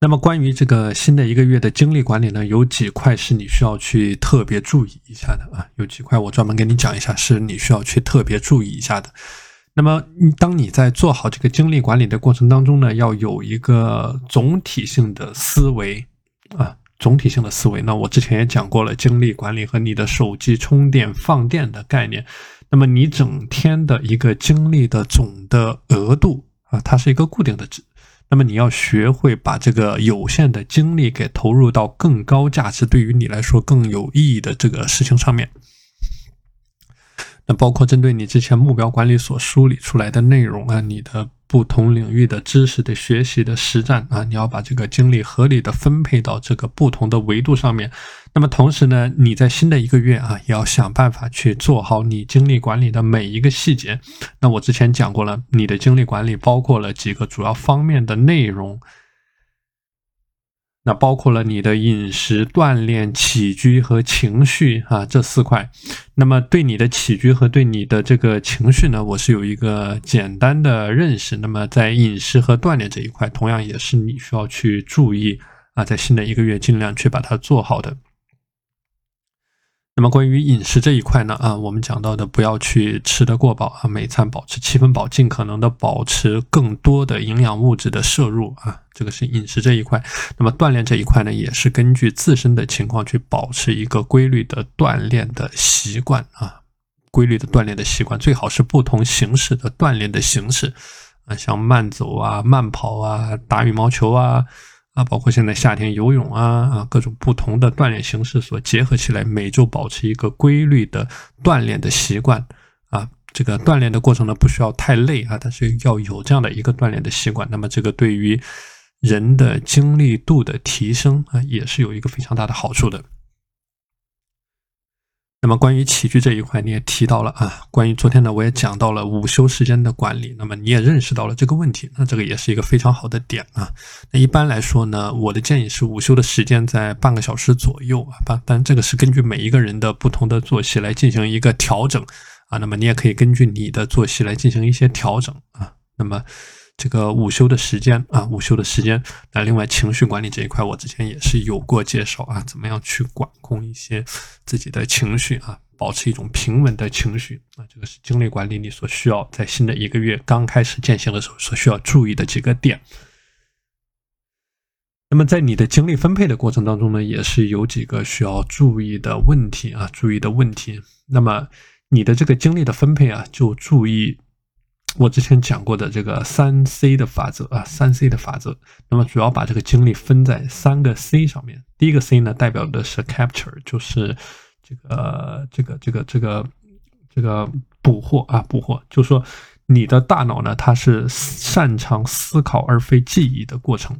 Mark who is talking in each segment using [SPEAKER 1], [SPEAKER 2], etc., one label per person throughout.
[SPEAKER 1] 那么关于这个新的一个月的精力管理呢，有几块是你需要去特别注意一下的啊，有几块我专门跟你讲一下，是你需要去特别注意一下的。那么，当你在做好这个精力管理的过程当中呢，要有一个总体性的思维啊，总体性的思维。那我之前也讲过了，精力管理和你的手机充电放电的概念。那么你整天的一个精力的总的额度啊，它是一个固定的值。那么你要学会把这个有限的精力给投入到更高价值、对于你来说更有意义的这个事情上面。那包括针对你之前目标管理所梳理出来的内容啊，你的。不同领域的知识的学习的实战啊，你要把这个精力合理的分配到这个不同的维度上面。那么同时呢，你在新的一个月啊，也要想办法去做好你精力管理的每一个细节。那我之前讲过了，你的精力管理包括了几个主要方面的内容。那包括了你的饮食、锻炼、起居和情绪啊这四块。那么对你的起居和对你的这个情绪呢，我是有一个简单的认识。那么在饮食和锻炼这一块，同样也是你需要去注意啊，在新的一个月尽量去把它做好的。那么关于饮食这一块呢，啊，我们讲到的不要去吃得过饱啊，每餐保持七分饱，尽可能的保持更多的营养物质的摄入啊，这个是饮食这一块。那么锻炼这一块呢，也是根据自身的情况去保持一个规律的锻炼的习惯啊，规律的锻炼的习惯，最好是不同形式的锻炼的形式啊，像慢走啊、慢跑啊、打羽毛球啊。啊，包括现在夏天游泳啊啊，各种不同的锻炼形式所结合起来，每周保持一个规律的锻炼的习惯啊。这个锻炼的过程呢，不需要太累啊，但是要有这样的一个锻炼的习惯。那么，这个对于人的精力度的提升啊，也是有一个非常大的好处的。那么关于起居这一块，你也提到了啊。关于昨天呢，我也讲到了午休时间的管理。那么你也认识到了这个问题，那这个也是一个非常好的点啊。那一般来说呢，我的建议是午休的时间在半个小时左右啊。但但这个是根据每一个人的不同的作息来进行一个调整啊。那么你也可以根据你的作息来进行一些调整啊。那么。这个午休的时间啊，午休的时间。那另外情绪管理这一块，我之前也是有过介绍啊，怎么样去管控一些自己的情绪啊，保持一种平稳的情绪啊，这个是精力管理你所需要在新的一个月刚开始践行的时候所需要注意的几个点。那么在你的精力分配的过程当中呢，也是有几个需要注意的问题啊，注意的问题。那么你的这个精力的分配啊，就注意。我之前讲过的这个三 C 的法则啊，三 C 的法则，那么主要把这个精力分在三个 C 上面。第一个 C 呢，代表的是 capture，就是这个这个这个这个这个捕获啊，捕获，就是说你的大脑呢，它是擅长思考而非记忆的过程。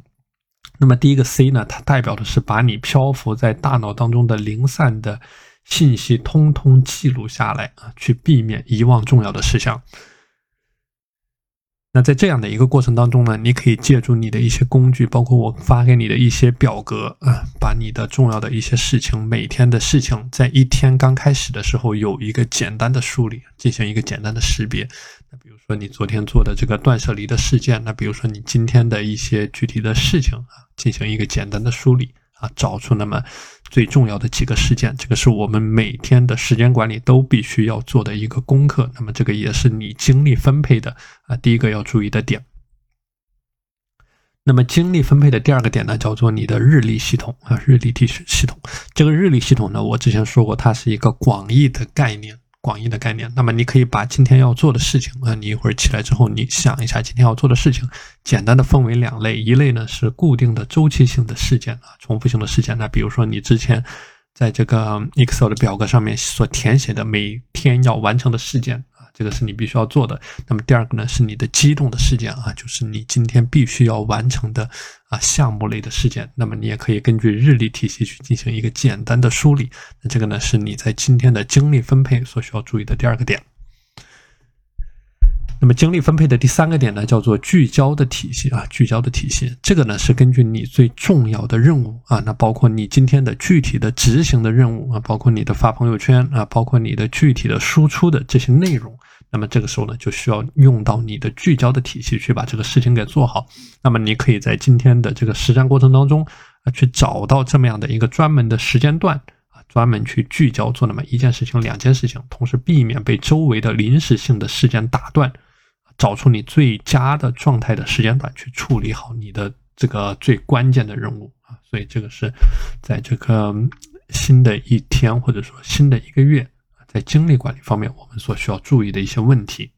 [SPEAKER 1] 那么第一个 C 呢，它代表的是把你漂浮在大脑当中的零散的信息通通记录下来啊，去避免遗忘重要的事项。那在这样的一个过程当中呢，你可以借助你的一些工具，包括我发给你的一些表格啊，把你的重要的一些事情，每天的事情，在一天刚开始的时候有一个简单的梳理，进行一个简单的识别。那比如说你昨天做的这个断舍离的事件，那比如说你今天的一些具体的事情啊，进行一个简单的梳理。啊，找出那么最重要的几个事件，这个是我们每天的时间管理都必须要做的一个功课。那么这个也是你精力分配的啊第一个要注意的点。那么精力分配的第二个点呢，叫做你的日历系统啊，日历系系统。这个日历系统呢，我之前说过，它是一个广义的概念。广义的概念，那么你可以把今天要做的事情啊，你一会儿起来之后，你想一下今天要做的事情，简单的分为两类，一类呢是固定的周期性的事件啊，重复性的事件，那比如说你之前在这个 Excel 的表格上面所填写的每天要完成的事件。这个是你必须要做的。那么第二个呢，是你的激动的事件啊，就是你今天必须要完成的啊项目类的事件。那么你也可以根据日历体系去进行一个简单的梳理。那这个呢，是你在今天的精力分配所需要注意的第二个点。那么精力分配的第三个点呢，叫做聚焦的体系啊，聚焦的体系。这个呢是根据你最重要的任务啊，那包括你今天的具体的执行的任务啊，包括你的发朋友圈啊，包括你的具体的输出的这些内容。那么这个时候呢，就需要用到你的聚焦的体系去把这个事情给做好。那么你可以在今天的这个实战过程当中啊，去找到这么样的一个专门的时间段啊，专门去聚焦做那么一件事情、两件事情，同时避免被周围的临时性的事件打断，找出你最佳的状态的时间段去处理好你的这个最关键的任务啊。所以这个是在这个新的一天或者说新的一个月。在精力管理方面，我们所需要注意的一些问题。